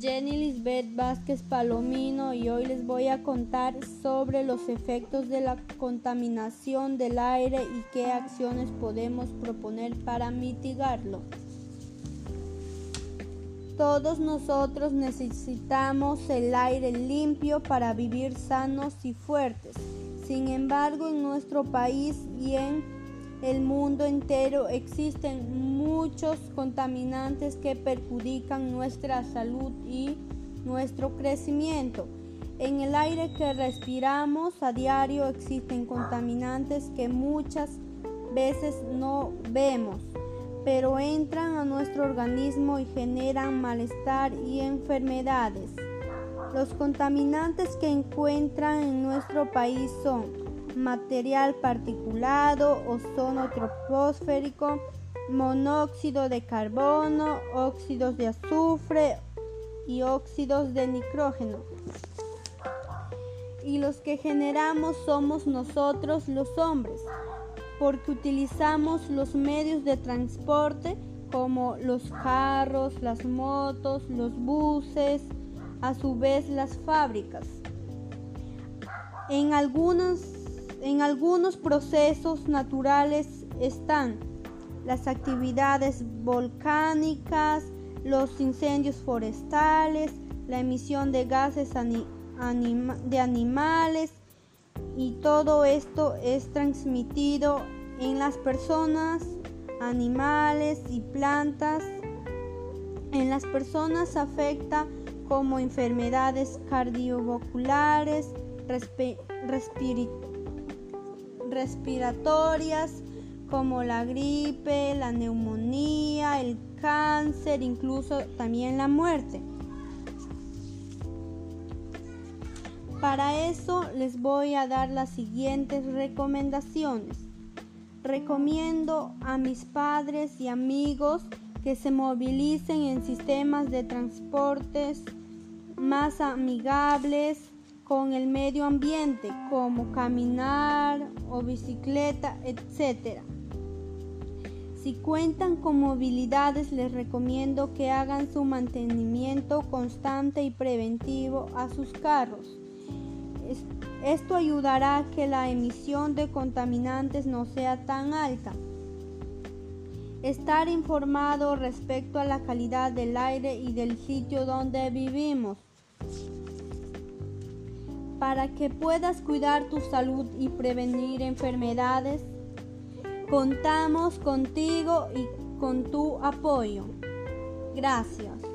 Jenny Lisbeth Vázquez Palomino y hoy les voy a contar sobre los efectos de la contaminación del aire y qué acciones podemos proponer para mitigarlo. Todos nosotros necesitamos el aire limpio para vivir sanos y fuertes. Sin embargo, en nuestro país y en el mundo entero existen muchos contaminantes que perjudican nuestra salud y nuestro crecimiento. En el aire que respiramos a diario existen contaminantes que muchas veces no vemos, pero entran a nuestro organismo y generan malestar y enfermedades. Los contaminantes que encuentran en nuestro país son material particulado, ozono troposférico, monóxido de carbono, óxidos de azufre y óxidos de nitrógeno. Y los que generamos somos nosotros los hombres, porque utilizamos los medios de transporte como los carros, las motos, los buses, a su vez las fábricas. En algunos en algunos procesos naturales están las actividades volcánicas, los incendios forestales, la emisión de gases de animales y todo esto es transmitido en las personas, animales y plantas. En las personas afecta como enfermedades cardiovasculares, respiratorias, respiratorias como la gripe, la neumonía, el cáncer, incluso también la muerte. Para eso les voy a dar las siguientes recomendaciones. Recomiendo a mis padres y amigos que se movilicen en sistemas de transportes más amigables con el medio ambiente, como caminar o bicicleta, etc. Si cuentan con movilidades, les recomiendo que hagan su mantenimiento constante y preventivo a sus carros. Esto ayudará a que la emisión de contaminantes no sea tan alta. Estar informado respecto a la calidad del aire y del sitio donde vivimos para que puedas cuidar tu salud y prevenir enfermedades. Contamos contigo y con tu apoyo. Gracias.